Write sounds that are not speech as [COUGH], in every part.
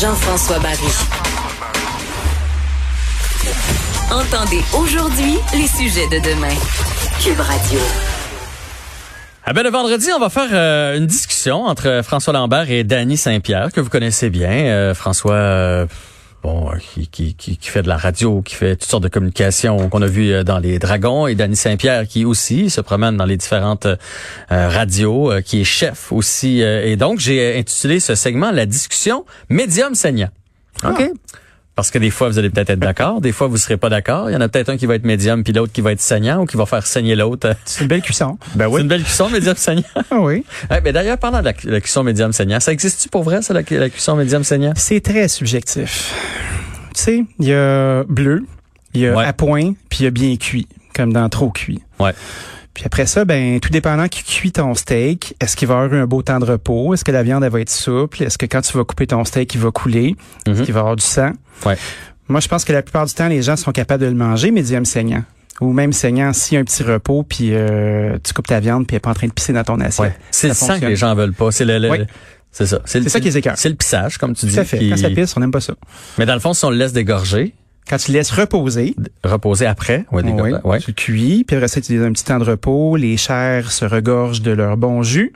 Jean-François Barry. Entendez aujourd'hui les sujets de demain. Cube Radio. Ah ben le vendredi, on va faire euh, une discussion entre François Lambert et Danny Saint-Pierre, que vous connaissez bien. Euh, François, euh, bon, qui, qui, qui, fait de la radio, qui fait toutes sortes de communications qu'on a vu dans les Dragons, et Danny Saint-Pierre qui aussi se promène dans les différentes radios, qui est chef aussi. et donc, j'ai intitulé ce segment La discussion médium saignant. OK. Ah. Parce que des fois, vous allez peut-être être, d'accord, des fois, vous serez pas d'accord. Il y en a peut-être un qui va être médium, puis l'autre qui va être saignant ou qui va faire saigner l'autre. C'est une belle cuisson. [LAUGHS] Ben oui. C'est une belle cuisson médium saignant. [LAUGHS] ah oui. mais ben d'ailleurs, parlant de la, cuisson médium saignant, ça existe-tu pour vrai, ça, la, cuisson médium saignant? C'est très subjectif. Tu sais, il y a bleu, il y a à point, puis il y a bien cuit, comme dans trop cuit. Ouais. Puis après ça, ben tout dépendant qui cuit ton steak, est-ce qu'il va avoir un beau temps de repos? Est-ce que la viande elle va être souple? Est-ce que quand tu vas couper ton steak, il va couler? Est-ce mhm. qu'il va avoir du sang? Ouais. Moi, je pense que la plupart du temps, les gens sont capables de le manger médium saignant. Ou même saignant s'il y a un petit repos, puis euh, tu coupes ta viande, puis elle n'est pas en train de pisser dans ton assiette. C'est le sang que les gens veulent pas. C'est le, c'est ça. C'est ça qui est C'est le pissage, comme tu dis. Tout à fait. Quand ça pisse, on n'aime pas ça. Mais dans le fond, si on le laisse dégorger, quand tu laisses reposer. Reposer après. Ouais, oui, ouais. Tu cuis, puis après ça, tu laisses un petit temps de repos. Les chairs se regorgent de leur bon jus.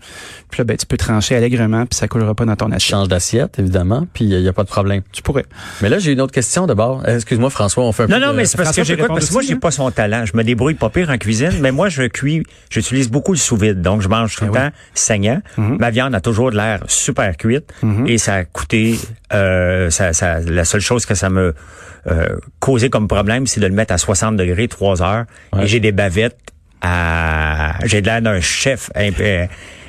Puis là, ben, tu peux trancher allègrement, puis ça coulera pas dans ton assiette. Change d'assiette, évidemment, puis il n'y a pas de problème. Tu pourrais. Mais là, j'ai une autre question d'abord. Excuse-moi, François, on fait un non, peu Non, mais c'est parce que j'ai parce que moi, j'ai pas son talent. Je me débrouille pas pire en cuisine, mais moi, je cuis, j'utilise beaucoup le sous-vide. Donc, je mange tout le ben temps saignant. Mm-hmm. Ma viande a toujours de l'air super cuite. Mm-hmm. Et ça a coûté, euh, ça, ça, la seule chose que ça me euh, causé comme problème, c'est de le mettre à 60 degrés trois heures. Et j'ai des bavettes à... J'ai de l'air d'un chef.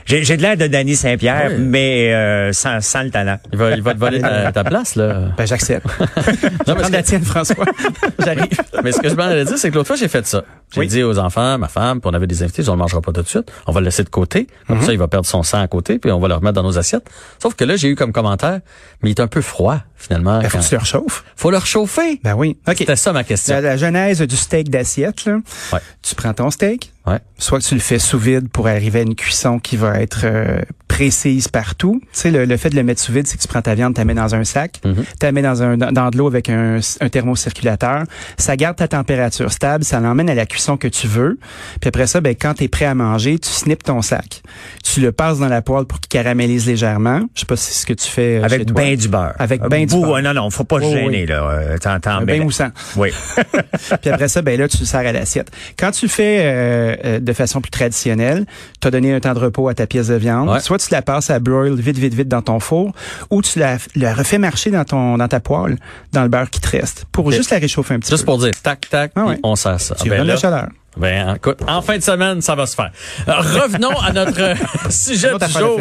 J'ai de l'air de Danny Saint-Pierre, mais euh, sans, sans, le talent. Il va, il va te voler ta, place, là. [LAUGHS] Ben, j'accepte. [LAUGHS] non, prends la tienne, François. [LAUGHS] J'arrive. Mais ce que je m'en dire, c'est que l'autre fois, j'ai fait ça. J'ai dit aux enfants, ma femme, puis on avait des invités, on ne mangera pas tout de suite. On va le laisser de côté. Comme mhm. ça, il va perdre son sang à côté, puis on va le remettre dans nos assiettes. Sauf que là, j'ai eu comme commentaire, mais il est un peu froid, finalement. Il ben, faut que tu le réchauffes. Faut le réchauffer. Ben oui. OK. C'était ça ma question. La, la genèse du steak d'assiette, là. Ouais. Tu prends ton steak. Ouais. Soit que tu le fais sous vide pour arriver à une cuisson qui va être euh, précise partout. Tu sais, le, fait de le mettre sous vide, c'est que tu prends ta viande, tu la mets dans un sac, tu la mets dans, un, dans de l'eau avec un, un thermocirculateur. Ça garde ta température stable, ça l'emmène à la cuisson que tu veux. Puis après ça, ben, quand tu es prêt à manger, tu snippes ton sac. Tu le passes dans la poêle pour qu'il caramélise légèrement. Je sais pas si c'est ce que tu fais euh, Avec bien du beurre. Avec ben du beurre. Non, non, faut pas se gêner, là. Euh, t'entends bien. moussant. Oui. [LAUGHS] Puis après ça, ben là, tu le sers à l'assiette. Quand tu fais euh, de façon plus traditionnelle, tu as donné un temps de repos à ta pièce de viande. Soit tu la passes à broil vite, vite, vite dans ton four, ou tu la, la refais marcher dans ton dans ta poêle, dans le beurre qui te reste, pour juste la réchauffer un petit peu. Juste pour dire, tac, tac, ah on sert ça. Tu ah, ben Ben, écoute, en fin de semaine, ça va se faire. Euh, revenons à notre [LAUGHS] [LAUGHS] sujet du jour.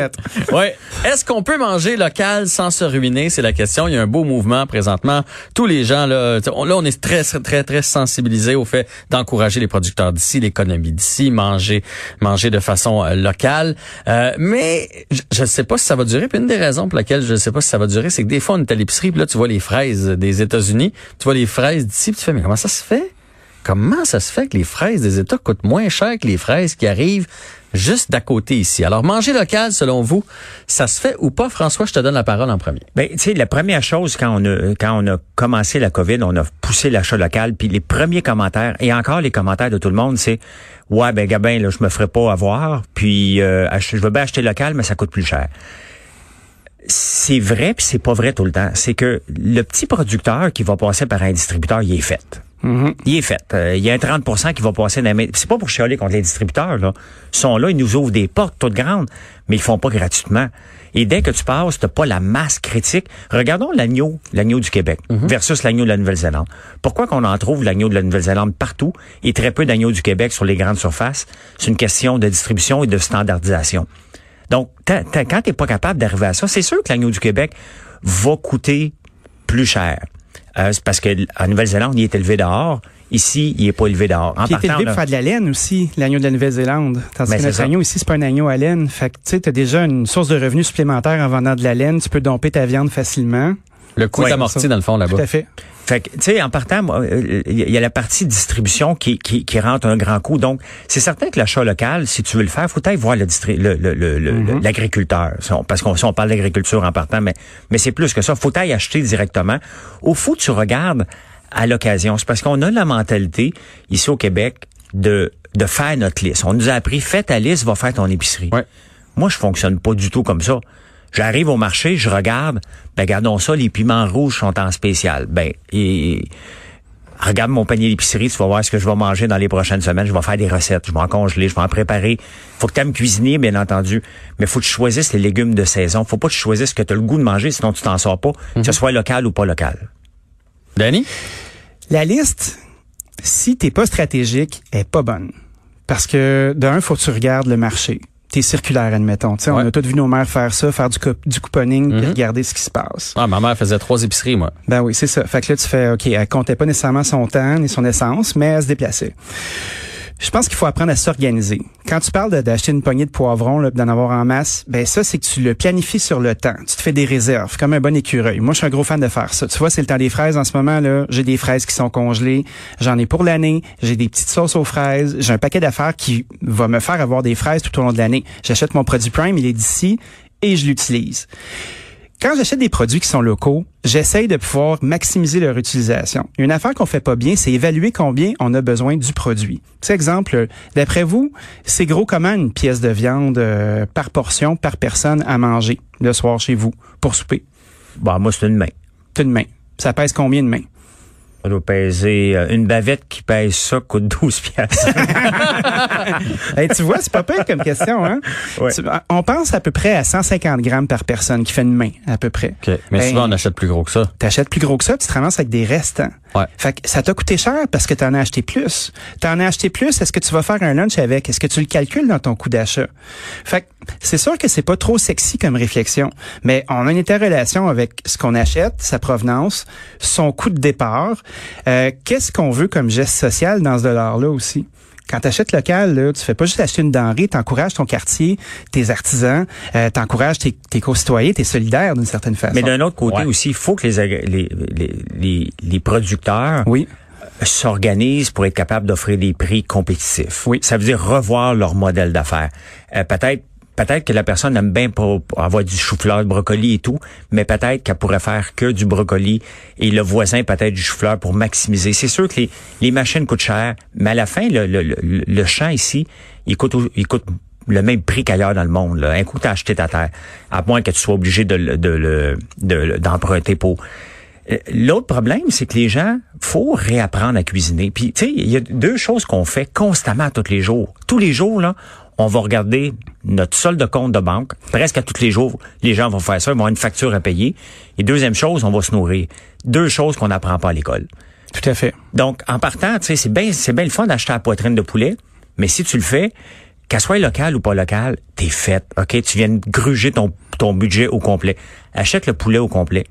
Ouais. Est-ce qu'on peut manger local sans se ruiner? C'est la question. Il y a un beau mouvement présentement. Tous les gens, là, là, on est très, très, très sensibilisés au fait d'encourager les producteurs d'ici, l'économie d'ici, manger, manger de façon euh, locale. Euh, mais je ne sais pas si ça va durer. Puis une des raisons pour laquelle je ne sais pas si ça va durer, c'est que des fois, on est à l'épicerie, puis là, tu vois les fraises des États-Unis, tu vois les fraises d'ici, puis tu fais, mais comment ça se fait? Comment ça se fait que les fraises des États coûtent moins cher que les fraises qui arrivent juste d'à côté ici? Alors, manger local, selon vous, ça se fait ou pas? François, je te donne la parole en premier. Ben, tu sais, la première chose, quand on a, quand on a commencé la COVID, on a poussé l'achat local, puis les premiers commentaires, et encore les commentaires de tout le monde, c'est, ouais, ben, Gabin, là, je me ferai pas avoir, puis euh, je veux bien acheter local, mais ça coûte plus cher c'est vrai puis c'est pas vrai tout le temps. C'est que le petit producteur qui va passer par un distributeur, il est fait. Mm-hmm. Il est fait. Euh, il y a un 30% qui va passer dans les C'est pas pour chialer contre les distributeurs. Là. Ils sont là, ils nous ouvrent des portes toutes grandes, mais ils font pas gratuitement. Et dès que tu passes, t'as pas la masse critique. Regardons l'agneau, l'agneau du Québec mm-hmm. versus l'agneau de la Nouvelle-Zélande. Pourquoi qu'on en trouve l'agneau de la Nouvelle-Zélande partout et très peu d'agneaux du Québec sur les grandes surfaces? C'est une question de distribution et de standardisation. Donc, t'as, t'as, quand t'es pas capable d'arriver à ça, c'est sûr que l'agneau du Québec va coûter plus cher. Euh, c'est parce que en Nouvelle-Zélande, il est élevé dehors. Ici, il est pas élevé dehors. En Puis il est élevé pour faire de la laine aussi, l'agneau de la Nouvelle-Zélande. Tandis ben, que notre agneau ici, c'est pas un agneau à laine. Fait que tu sais, t'as déjà une source de revenus supplémentaire en vendant de la laine. Tu peux domper ta viande facilement. Le coût est amorti dans le fond là-bas. Tout à fait. Fait que, tu sais, en partant, il y a la partie distribution qui, qui, qui rentre un grand coup. Donc, c'est certain que l'achat local, si tu veux le faire, faut aller voir l'agriculteur. Le, parce qu'on si on parle d'agriculture en partant, mais, mais c'est plus que ça. Faut aller acheter directement. Au fond, tu regardes à l'occasion. C'est parce qu'on a la mentalité, ici au Québec, de, de faire notre liste. On nous a appris, fais ta liste, va faire ton épicerie. Moi, je fonctionne pas du tout comme ça. J'arrive au marché, je regarde, ben regardons ça, les piments rouges sont en spécial. Ben, et, regarde mon panier d'épicerie, tu vas voir ce que je vais manger dans les prochaines semaines. Je vais faire des recettes, je vais en congeler, je vais en préparer. Faut que tu aimes cuisiner, bien entendu, mais faut que tu choisisses les légumes de saison. Faut pas que tu choisisses ce que tu as le goût de manger, sinon tu t'en sors pas, que ce mhm. soit local ou pas local. Danny? La liste, si t'es pas stratégique, est pas bonne. Parce que d'un, faut que tu regardes le marché t'es circulaire, admettons. On a tous vu nos mères faire ça, faire du, du couponing, mm regarder ce qui se passe. Ah, ma mère faisait trois épiceries, moi. Ben oui, c'est ça. Fait que là, tu fais, OK, elle comptait pas nécessairement son temps ni son essence, mais elle se déplaçait. Je pense qu'il faut apprendre à s'organiser. Quand tu parles d'acheter une poignée de poivrons, d'en avoir en masse, ben ça, c'est que tu le planifies sur le temps. Tu te fais des réserves, comme un bon écureuil. Moi, je suis un gros fan de faire ça. Tu vois, c'est le temps des fraises en ce moment. là. J'ai des fraises qui sont congelées. J'en ai pour l'année. J'ai des petites sauces aux fraises. J'ai un paquet d'affaires qui va me faire avoir des fraises tout au long de l'année. J'achète mon produit Prime, il est d'ici, et je l'utilise. Quand j'achète des produits qui sont locaux, j'essaye de pouvoir maximiser leur utilisation. Une affaire qu'on fait pas bien, c'est évaluer combien on a besoin du produit. Par exemple, d'après vous, c'est gros comment une pièce de viande euh, par portion, par personne à manger le soir chez vous pour souper? Bah, moi, c'est une main. C'est une main. Ça pèse combien de mains? Ça doit peser euh, une bavette qui pèse ça coûte 12 pièces. [LAUGHS] tu vois, c'est pas pire comme question, hein? on pense à peu près à 150 grammes par personne qui fait une main, à peu près. Mais ben, souvent, on achète plus gros que ça. T'achètes plus gros que ça, tu te ramasses avec des restants. Ouais. Fait que ça t'a coûté cher parce que tu en as acheté plus. Tu en as acheté plus, est-ce que tu vas faire un lunch avec? Est-ce que tu le calcules dans ton coût d'achat? Fait que c'est sûr que c'est pas trop sexy comme réflexion, mais on a une interrelation avec ce qu'on achète, sa provenance, son coût de départ. Euh, Qu'est-ce qu'on veut comme geste social dans ce dollar-là aussi? Quand tu achètes local, là, tu fais pas juste acheter une denrée, tu encourages ton quartier, tes artisans, euh, tu encourages tes, tes concitoyens, tu es solidaire d'une certaine façon. Mais d'un autre côté aussi, il faut que les, les, les, les producteurs oui s'organisent pour être capables d'offrir des prix compétitifs. Oui. Ça veut dire revoir leur modèle d'affaires. Euh, peut-être peut-être que la personne aime bien pas avoir du chou-fleur, du brocoli et tout, mais peut-être qu'elle pourrait faire que du brocoli et le voisin peut-être du chou-fleur pour maximiser. C'est sûr que les, machines coûtent cher, mais à la fin, le, le, le, champ ici, il coûte, il coûte le même prix qu'ailleurs dans le monde. Là. Un coup, t'as acheté ta terre, à moins que tu sois obligé de, de, de, d'emprunter pour. Euh, l'autre problème, c'est que les gens, faut réapprendre à cuisiner. Puis, tu sais, il y a deux choses qu'on fait constamment tous les jours. Tous les jours, là, on va regarder notre solde de compte de banque. Presque à tous les jours, les gens vont faire ça, ils vont avoir une facture à payer. Et deuxième chose, on va se nourrir. Deux choses qu'on n'apprend pas à l'école. Tout à fait. Donc, en partant, tu sais, c'est bien, c'est bien le fun d'acheter la poitrine de poulet, mais si tu le fais, qu'elle soit locale ou pas locale, t'es fait. OK? Tu viens de gruger ton, ton budget au complet. Achète le poulet au complet.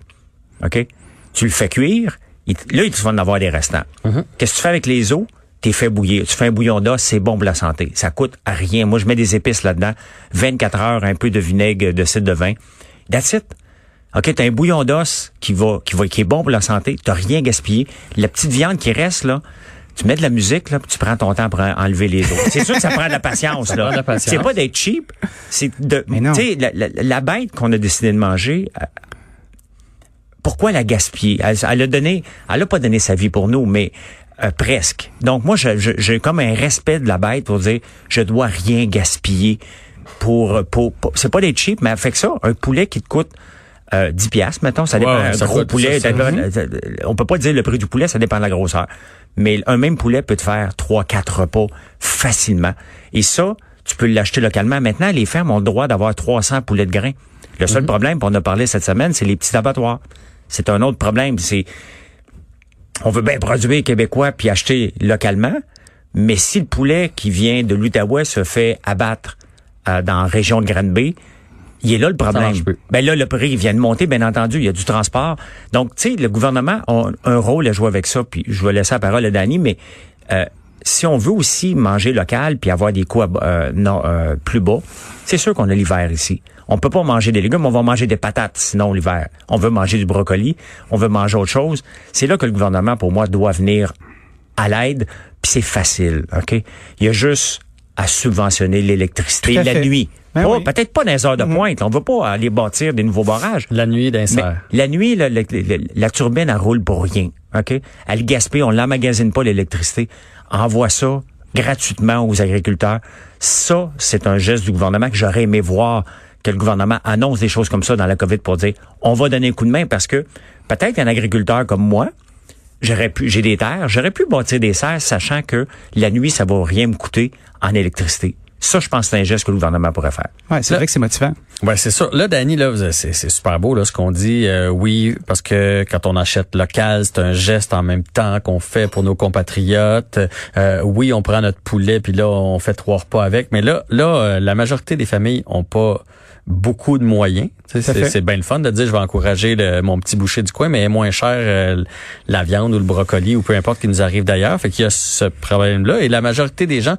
OK? Tu le fais cuire. là, il te va en avoir des restants. Mm-hmm. Qu'est-ce que tu fais avec les os? T'es fait bouillir. Tu fais un bouillon d'os, c'est bon pour la santé. Ça coûte à rien. Moi, je mets des épices là-dedans. 24 heures, un peu de vinaigre, de cidre de vin. That's it. OK, t'as un bouillon d'os qui va, qui va, qui est bon pour la santé. T'as rien gaspillé. La petite viande qui reste, là, tu mets de la musique, là, puis tu prends ton temps pour enlever les os. C'est sûr que ça prend de la patience, là. C'est pas d'être cheap. C'est de, tu sais, la, la, bête qu'on a décidé de manger, euh, pourquoi la gaspiller? Elle, elle, a donné, elle a pas donné sa vie pour nous, mais euh, presque. Donc moi, j'ai comme un respect de la bête pour dire, je dois rien gaspiller pour, pour, c'est pas des cheap, mais fait que ça, un poulet qui te coûte euh, 10 piastres, mettons, ça dépend. un gros poulet, on peut pas dire le prix du poulet, ça dépend de la grosseur. Mais un même poulet peut te faire 3 quatre repas facilement. Et ça, tu peux l'acheter localement. Maintenant, les fermes ont le droit d'avoir 300 poulets de grains. Le seul mhm. problème, pour en a parlé cette semaine, c'est les petits abattoirs. C'est un autre problème. C'est on veut bien produire québécois puis acheter localement, mais si le poulet qui vient de l'Outaouais se fait abattre dans la région de Granby, il est là le problème. Ben là, le prix vient de monter, bien entendu. Il y a du transport. Donc, tu sais, le gouvernement a un rôle à jouer avec ça. Puis je vais laisser la parole à Dani, mais euh, si on veut aussi manger local puis avoir des coûts euh, non, euh, plus bas, c'est sûr qu'on a l'hiver ici. On peut pas manger des légumes, on va manger des patates sinon l'hiver. On veut manger du brocoli, on veut manger autre chose. C'est là que le gouvernement, pour moi, doit venir à l'aide. Puis c'est facile, ok? Il y a juste à subventionner l'électricité la nuit. Ben peut-être pas dans les heures de mhm. pointe. On ne va pas aller bâtir des nouveaux barrages. La nuit d'insert. La nuit, la, turbine, elle roule pour rien. OK? Elle gaspille, on l'emmagasine pas l'électricité. Envoie ça gratuitement aux agriculteurs. Ça, c'est un geste du gouvernement que j'aurais aimé voir que le gouvernement annonce des choses comme ça dans la COVID pour dire on va donner un coup de main parce que peut-être un agriculteur comme moi, j'aurais pu, j'ai des terres, j'aurais pu bâtir des serres sachant que la nuit, ça va rien me coûter en électricité. Ça, je pense que c'est un geste que le gouvernement pourrait faire. Ouais, c'est vrai que c'est motivant. Ouais, c'est ça. Là, Danny, là, c'est, super beau là ce qu'on dit. Euh, oui, parce que quand on achète local, c'est un geste en même temps qu'on fait pour nos compatriotes. Euh, oui, on prend notre poulet puis là, on fait trois repas avec. Mais là, là, euh, la majorité des familles ont pas beaucoup de moyens. C'est bien le fun de dire je vais encourager mon petit boucher du coin, mais moins cher la viande ou le brocoli ou peu importe qui nous arrive d'ailleurs. Fait qu'il y a ce problème-là. Et la majorité des gens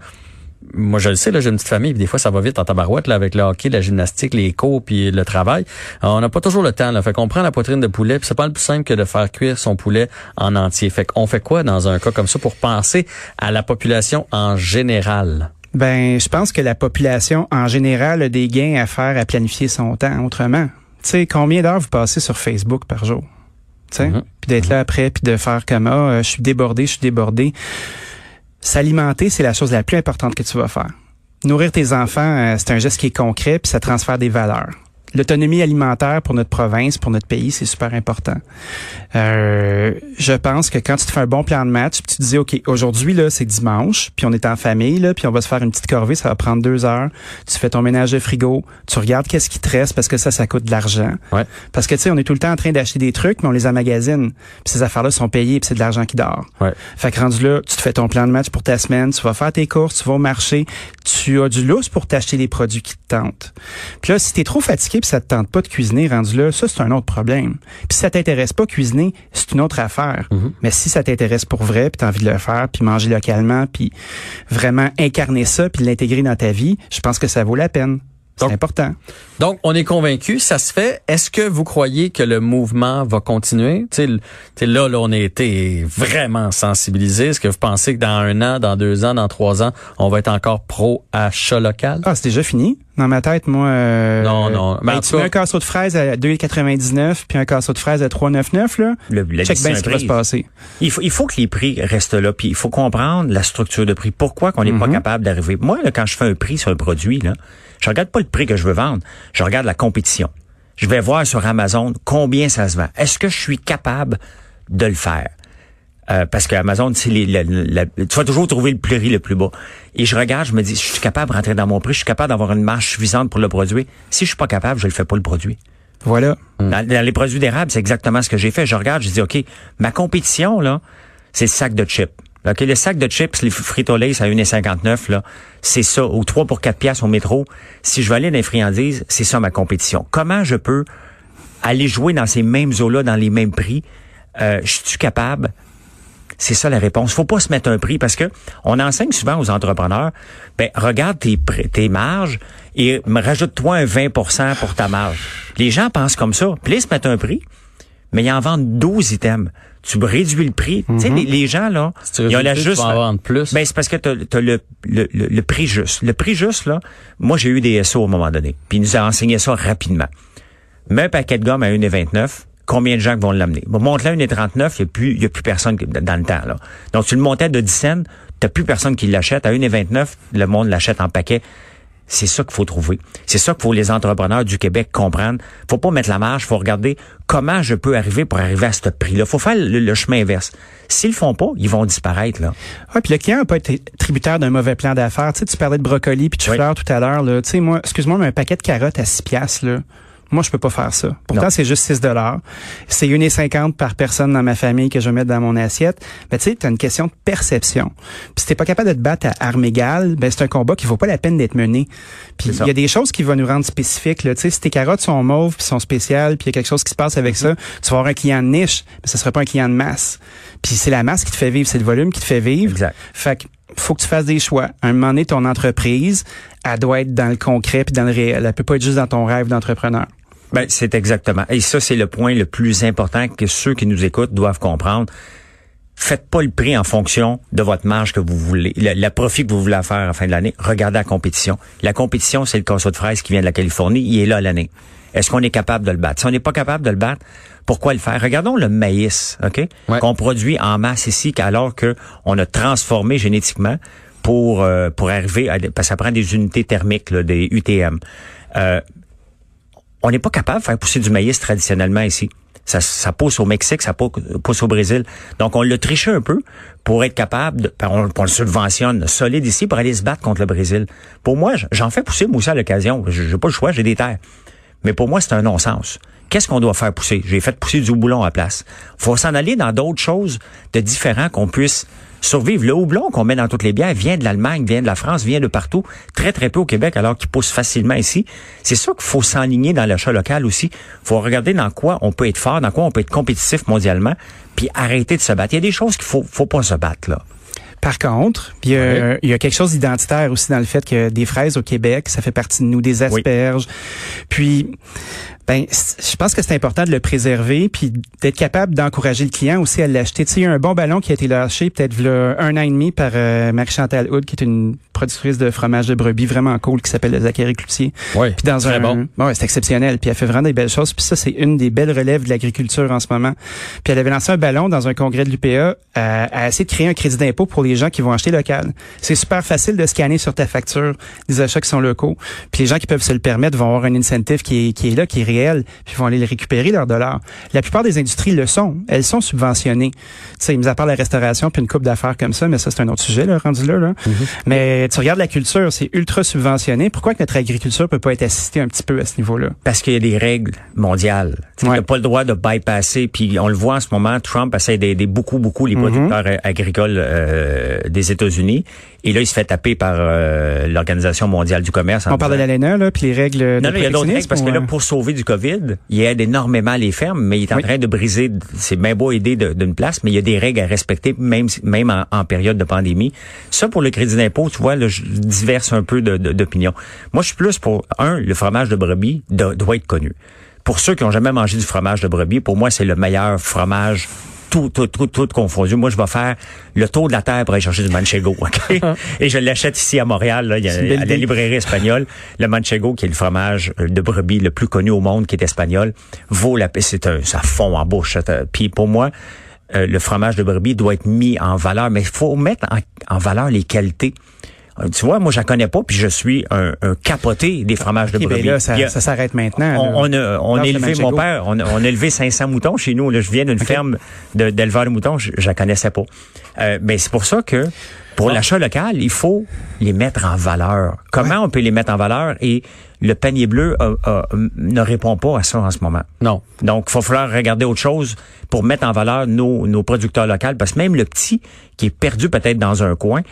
moi je le sais, là, j'ai une petite famille, des fois ça va vite en tabarouette là, avec le hockey, la gymnastique, les cours puis le travail. on n'a pas toujours le temps. Là. Fait qu'on prend la poitrine de poulet, puis c'est pas le plus simple que de faire cuire son poulet en entier. Fait qu'on fait quoi dans un cas comme ça pour penser à la population en général? Ben, je pense que la population en général a des gains à faire à planifier son temps autrement. Tu sais, combien d'heures vous passez sur Facebook par jour? Tu sais, mm-hmm. puis d'être là après, puis de faire comme ah, euh, je suis débordé, je suis débordé. S'alimenter, c'est la chose la plus importante que tu vas faire. Nourrir tes enfants, euh, c'est un geste qui est concret, puis ça transfère des valeurs l'autonomie alimentaire pour notre province, pour notre pays, c'est super important. Euh, je pense que quand tu te fais un bon plan de match, puis tu te dis, OK, aujourd'hui, là, c'est dimanche, puis on est en famille, là, puis on va se faire une petite corvée, ça va prendre deux heures. Tu fais ton ménage de frigo, tu regardes qu'est-ce qui te reste parce que ça, ça coûte de l'argent. Ouais. Parce que, tu sais, on est tout le temps en train d'acheter des trucs, mais on les emmagasine. Puis ces affaires-là sont payées, puis c'est de l'argent qui dort. Ouais. Fait que rendu là, tu te fais ton plan de match pour ta semaine, tu vas faire tes courses, tu vas au marché, tu as du lousse pour t'acheter les produits qui te tentent. Puis là, si t'es trop fatigué puis ça te tente pas de cuisiner rendu là, ça c'est un autre problème. Puis si ça t'intéresse pas cuisiner, c'est une autre affaire. Mm-hmm. Mais si ça t'intéresse pour vrai, puis t'as envie de le faire, puis manger localement, puis vraiment incarner ça, puis l'intégrer dans ta vie, je pense que ça vaut la peine. C'est important. Donc, on est convaincu, ça se fait. Est-ce que vous croyez que le mouvement va continuer? Tu sais, là, là, on a été vraiment sensibilisés. Est-ce que vous pensez que dans un an, dans deux ans, dans trois ans, on va être encore pro-achat local? Ah, c'est déjà fini. Dans ma tête, moi... Euh, non, non. Mais tu mets un casseau de fraises à 2,99 puis un casseau de fraises à 3,99, là, le, check bien ce qui va se passer. Il faut, il faut que les prix restent là, puis il faut comprendre la structure de prix. Pourquoi qu'on n'est pas mhm. capable d'arriver... Moi, là, quand je fais un prix sur un produit, là, je regarde pas le prix que je veux vendre, je regarde la compétition. Je vais voir sur Amazon combien ça se vend. Est-ce que je suis capable de le faire? Euh, parce que Amazon, c'est tu vas toujours trouver le prix le plus bas. Et je regarde, je me dis, je suis capable de rentrer dans mon prix, je suis capable d'avoir une marge suffisante pour le produire. Si je suis pas capable, je le fais pas le produit. Voilà. Dans, les produits d'érable, c'est exactement ce que j'ai fait. Je regarde, je dis, OK, ma compétition, là, c'est le sac de chips. OK, le sac de chips, les Frito-Lay, à 1,59 là, c'est ça, ou 3 pour 4 piastres au métro. Si je veux aller dans les friandises, c'est ça ma compétition. Comment je peux aller jouer dans ces mêmes eaux-là, dans les mêmes prix? Euh, je suis capable? C'est ça la réponse. Faut pas se mettre un prix parce que on enseigne souvent aux entrepreneurs, ben regarde tes, tes marges et rajoute-toi un 20% pour ta marge. Les gens pensent comme ça. Puis ils se mettent un prix mais ils en vendent 12 items. Tu réduis le prix. Tu sais, mhm. les, gens, là, ils ont la juste... en plus. Ben, c'est parce que tu as, le, le, le, prix juste. Le prix juste, là, moi, j'ai eu des SO à un moment donné. Puis ils nous ont enseigné ça rapidement. Mets un paquet de gomme à 1,29 combien de gens vont l'amener? Bon, monte-le à 1,39, il n'y a plus, y a plus personne dans le temps, là. Donc, tu le montais de 10 cents, t'as plus personne qui l'achète. À 1,29, le monde l'achète en paquet. C'est ça qu'il faut trouver. C'est ça qu'il faut les entrepreneurs du Québec comprendre. Faut pas mettre la marge, faut regarder comment je peux arriver pour arriver à ce prix-là. Faut faire le, chemin inverse. S'ils le font pas, ils vont disparaître là. Ouais, puis le client peut être tributaire d'un mauvais plan d'affaires. Tu sais, tu parlais de brocoli puis de fleurs tout à l'heure là. Tu sais, moi, excuse-moi, mais un paquet de carottes à 6 piastres là. Moi, je peux pas faire ça. Pourtant, c'est juste 6 dollars. C'est 1,50 par personne dans ma famille que je vais mettre dans mon assiette. Mais tu sais, tu as une question de perception. Puis si t'es pas capable de te battre à armes égales, ben c'est un combat qui vaut pas la peine d'être mené. Puis il y a des choses qui vont nous rendre spécifiques. Là. Tu sais, si tes carottes sont mauves, puis sont spéciales, puis il y a quelque chose qui se passe avec ça, tu vas avoir un client de niche, mais ce sera pas un client de masse. Puis c'est la masse qui te fait vivre, c'est le volume qui te fait vivre. Exact. Fait que faut que tu fasses des choix. À un moment donné, ton entreprise, elle doit être dans le concret puis dans le réel. Elle peut pas être juste dans ton rêve d'entrepreneur. Ben, c'est exactement. Et ça, c'est le point le plus important que ceux qui nous écoutent doivent comprendre. Faites pas le prix en fonction de votre marge que vous voulez, le, profit que vous voulez faire à la fin de l'année. Regardez la compétition. La compétition, c'est le casseau de fraises qui vient de la Californie. Il est là l'année. Est-ce qu'on est capable de le battre? Si on n'est pas capable de le battre, pourquoi le faire? Regardons le maïs, OK? Qu'on produit en masse ici, alors que on a transformé génétiquement pour euh, pour arriver à parce que ça prend des unités thermiques, des UTM. Euh, on n'est pas capable de faire pousser du maïs traditionnellement ici. Ça, pousse au Mexique, ça pousse au Brésil. Donc, on l'a triché un peu pour être capable, de, on, on, le subventionne solide ici pour aller se battre contre le Brésil. Pour moi, j'en fais pousser moi aussi à l'occasion. J'ai pas le choix, j'ai des terres. Mais pour moi, c'est un non-sens. Qu'est-ce qu'on doit faire pousser? J'ai fait pousser du houblon à place. faut s'en aller dans d'autres choses de différents qu'on puisse survivre. Le houblon qu'on met dans toutes les bières vient de l'Allemagne, vient de la France, vient de partout, très très peu au Québec alors qu'il pousse facilement ici. C'est ça qu'il faut s'enligner dans l'achat local aussi. faut regarder dans quoi on peut être fort, dans quoi on peut être compétitif mondialement, puis arrêter de se battre. Il y a des choses qu'il faut, faut pas se battre là. Par contre, il y, a, quelque chose d'identitaire aussi dans le fait que des fraises au Québec, ça fait partie de nous, des asperges. Puis, ben, je pense que c'est important de le préserver, puis d'être capable d'encourager le client aussi à l'acheter. Tu sais, il y a un bon ballon qui a été lâché peut-être un an et demi par euh, Marie-Chantal Hood, qui est une productrice de fromage de brebis vraiment cool, qui s'appelle Zachary Cloutier. Oui, puis dans un, bon. Ouais, c'est exceptionnel. Puis elle fait vraiment des belles choses. Puis ça, c'est une des belles relèves de l'agriculture en ce moment. Puis elle avait lancé un ballon dans un congrès de l'UPA à, à essayer de créer un crédit d'impôt pour les gens qui vont acheter local. C'est super facile de scanner sur ta facture des achats qui sont locaux. Puis les gens qui peuvent se le permettre vont avoir un incentive qui est, qui est là, qui est réel, puis vont aller le récupérer, leurs dollars. La plupart des industries le sont. Elles sont subventionnées. Tu sais, mis à part la restauration puis une coupe d'affaires comme ça, mais ça, c'est un autre sujet, là, rendu là. là. Mm-hmm. Mais tu regardes la culture, c'est ultra subventionné. Pourquoi que notre agriculture peut pas être assistée un petit peu à ce niveau-là? Parce qu'il y a des règles mondiales. Tu n'as pas le droit de bypasser. Puis on le voit en ce moment, Trump essaie d'aider beaucoup, beaucoup les mm-hmm. producteurs agricoles euh, des États-Unis. Et là, il se fait taper par euh, l'Organisation mondiale du commerce. On parle de l'ALENA, là, puis les règles Non, non, il y a d'autres règles, parce que là, euh? pour sauver du COVID, il aide énormément les fermes, mais il est en train de briser, c'est bien beau aider d'une place, mais il y a des règles à respecter, même même en, période de pandémie. Ça, pour le crédit d'impôt, tu vois, là, je diverse un peu d'opinion. Moi, je suis plus pour, un, le fromage de brebis doit être connu. Pour ceux qui ont jamais mangé du fromage de brebis, pour moi, c'est le meilleur fromage tout, tout, tout, tout confondu. Moi, je vais faire le tour de la terre pour aller chercher du manchego. [LAUGHS] Et je l'achète ici à Montréal, là, il y a, à la librairie espagnole. Le manchego, qui est le fromage de brebis le plus connu au monde, qui est espagnol, vaut la c'est un, ça fond en bouche. Puis pour moi, euh, le fromage de brebis doit être mis en valeur, mais il faut mettre en valeur les qualités. Euh, tu vois, moi, je la connais pas, puis je suis un, un capoté des fromages de ben brebis. là, ça, ça s'arrête maintenant. On, a, on a élevé, mon père, on a, on a, élevé 500 moutons chez nous. Là, je viens d'une ferme d'éleveurs de, moutons, je, je la connaissais pas. Euh, mais c'est pour ça que pour l'achat local, il faut les mettre en valeur. Comment on peut les mettre en valeur? Et le panier bleu ne répond pas à ça en ce moment. Non. Donc, il va falloir regarder autre chose pour mettre en valeur nos, nos producteurs locaux, parce que même le petit qui est perdu peut-être dans un coin,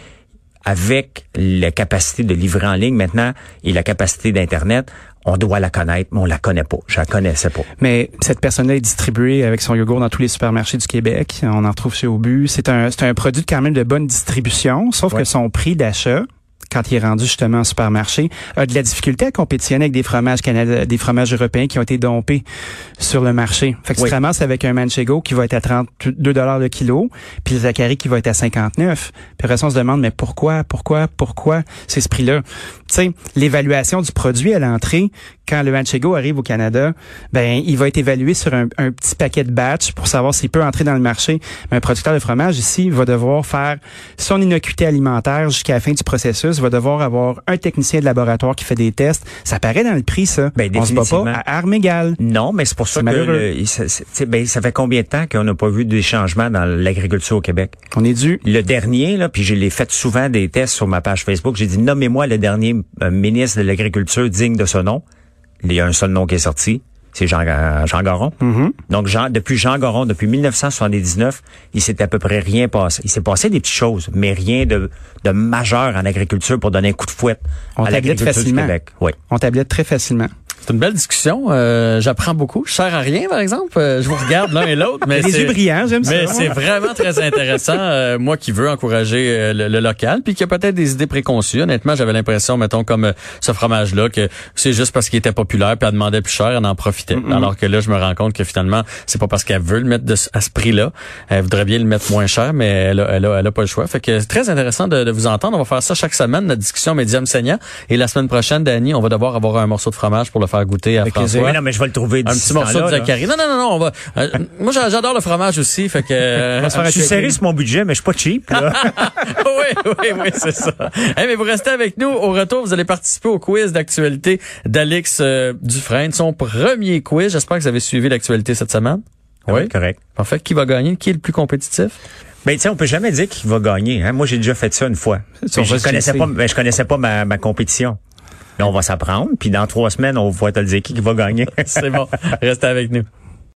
avec la capacité de livrer en ligne maintenant et la capacité d'Internet, on doit la connaître, mais on la connaît pas. Je la connaissais pas. Mais cette personne-là est distribuée avec son yogourt dans tous les supermarchés du Québec. On en retrouve chez Obu. C'est un, c'est un produit quand même de bonne distribution, sauf que son prix d'achat, quand il est rendu justement au supermarché, a de la difficulté à compétitionner avec des fromages canadiens, des fromages européens qui ont été dompés sur le marché. Fait que tu te ramasses avec un Manchego qui va être à 32 dollars le kilo, puis le Zachary qui va être à 59. Puis après on se demande mais pourquoi, pourquoi, pourquoi c'est ce prix-là? Sais, l'évaluation du produit à l'entrée quand le Manchego arrive au Canada, ben il va être évalué sur un, petit paquet de batch pour savoir s'il peut entrer dans le marché. Mais un producteur de fromage ici va devoir faire son innocuité alimentaire jusqu'à la fin du processus, va devoir avoir un technicien de laboratoire qui fait des tests. Ça paraît dans le prix ça. Ben, On se bat pas à armes égales. Non, mais c'est pour ça que le, ça, ben, ça fait combien de temps qu'on n'a pas vu des changements dans l'agriculture au Québec? On est dû. Le dernier là, puis je l'ai fait souvent des tests sur ma page Facebook. J'ai dit nommez-moi le dernier euh, ministre de l'agriculture digne de ce nom. Il y a un seul nom qui est sorti, c'est Jean, euh, Jean Garon. Mm-hmm. Donc, Jean, depuis Jean Garon, depuis 1979, il s'est à peu près rien passé. Il s'est passé des petites choses, mais rien de, de majeur en agriculture pour donner un coup de fouette On à l'agriculture du facilement. Québec. Oui. On tablette très facilement. C'est une belle discussion. Euh, J'apprends beaucoup. Je sers à rien, par exemple. Euh, je vous regarde l'un et l'autre, mais [LAUGHS] Les c'est- yeux brillants, j'aime ça. Mais c'est vraiment très intéressant. euh, moi qui veux encourager euh, le, le local, puis qui a peut-être des idées préconçues. Honnêtement, j'avais l'impression, mettons, comme euh, ce fromage-là, que c'est juste parce qu'il était populaire, puis elle demandait plus cher, elle en profitait. Alors que là, je me rends compte que finalement, c'est pas parce qu'elle veut le mettre de, à ce prix-là. Elle voudrait bien le mettre moins cher, mais elle a, elle a, elle a pas le choix. Fait que c'est très intéressant de, de vous entendre. On va faire ça chaque semaine, notre discussion médium saignant. Et la semaine prochaine, Dani, on va devoir avoir un morceau de fromage pour le faire goûter à Avec François. Oui, non, mais je vais le trouver Un petit ce morceau de. Zachary. Non, non, non, non, on va. euh, moi, j'a- j'adore le fromage aussi, fait que. euh, Je suis serré sur mon budget, mais je suis pas cheap. Là. [LAUGHS] oui, oui, oui, c'est ça. Mais vous restez avec nous. Au retour, vous allez participer au quiz d'actualité d'Alex euh, Dufresne, son premier quiz. J'espère que vous avez suivi l'actualité cette semaine. Oui. correct. Parfait. Qui va gagner? Qui est le plus compétitif? Ben, tu on peut jamais dire qu'il va gagner. Hein? Moi, j'ai déjà fait ça une fois. Je connaissais pas, ben, je connaissais pas ma, ma compétition. Mais on va s'apprendre, puis dans trois semaines, on va te le qui qui va gagner. [LAUGHS] C'est bon. Restez avec nous.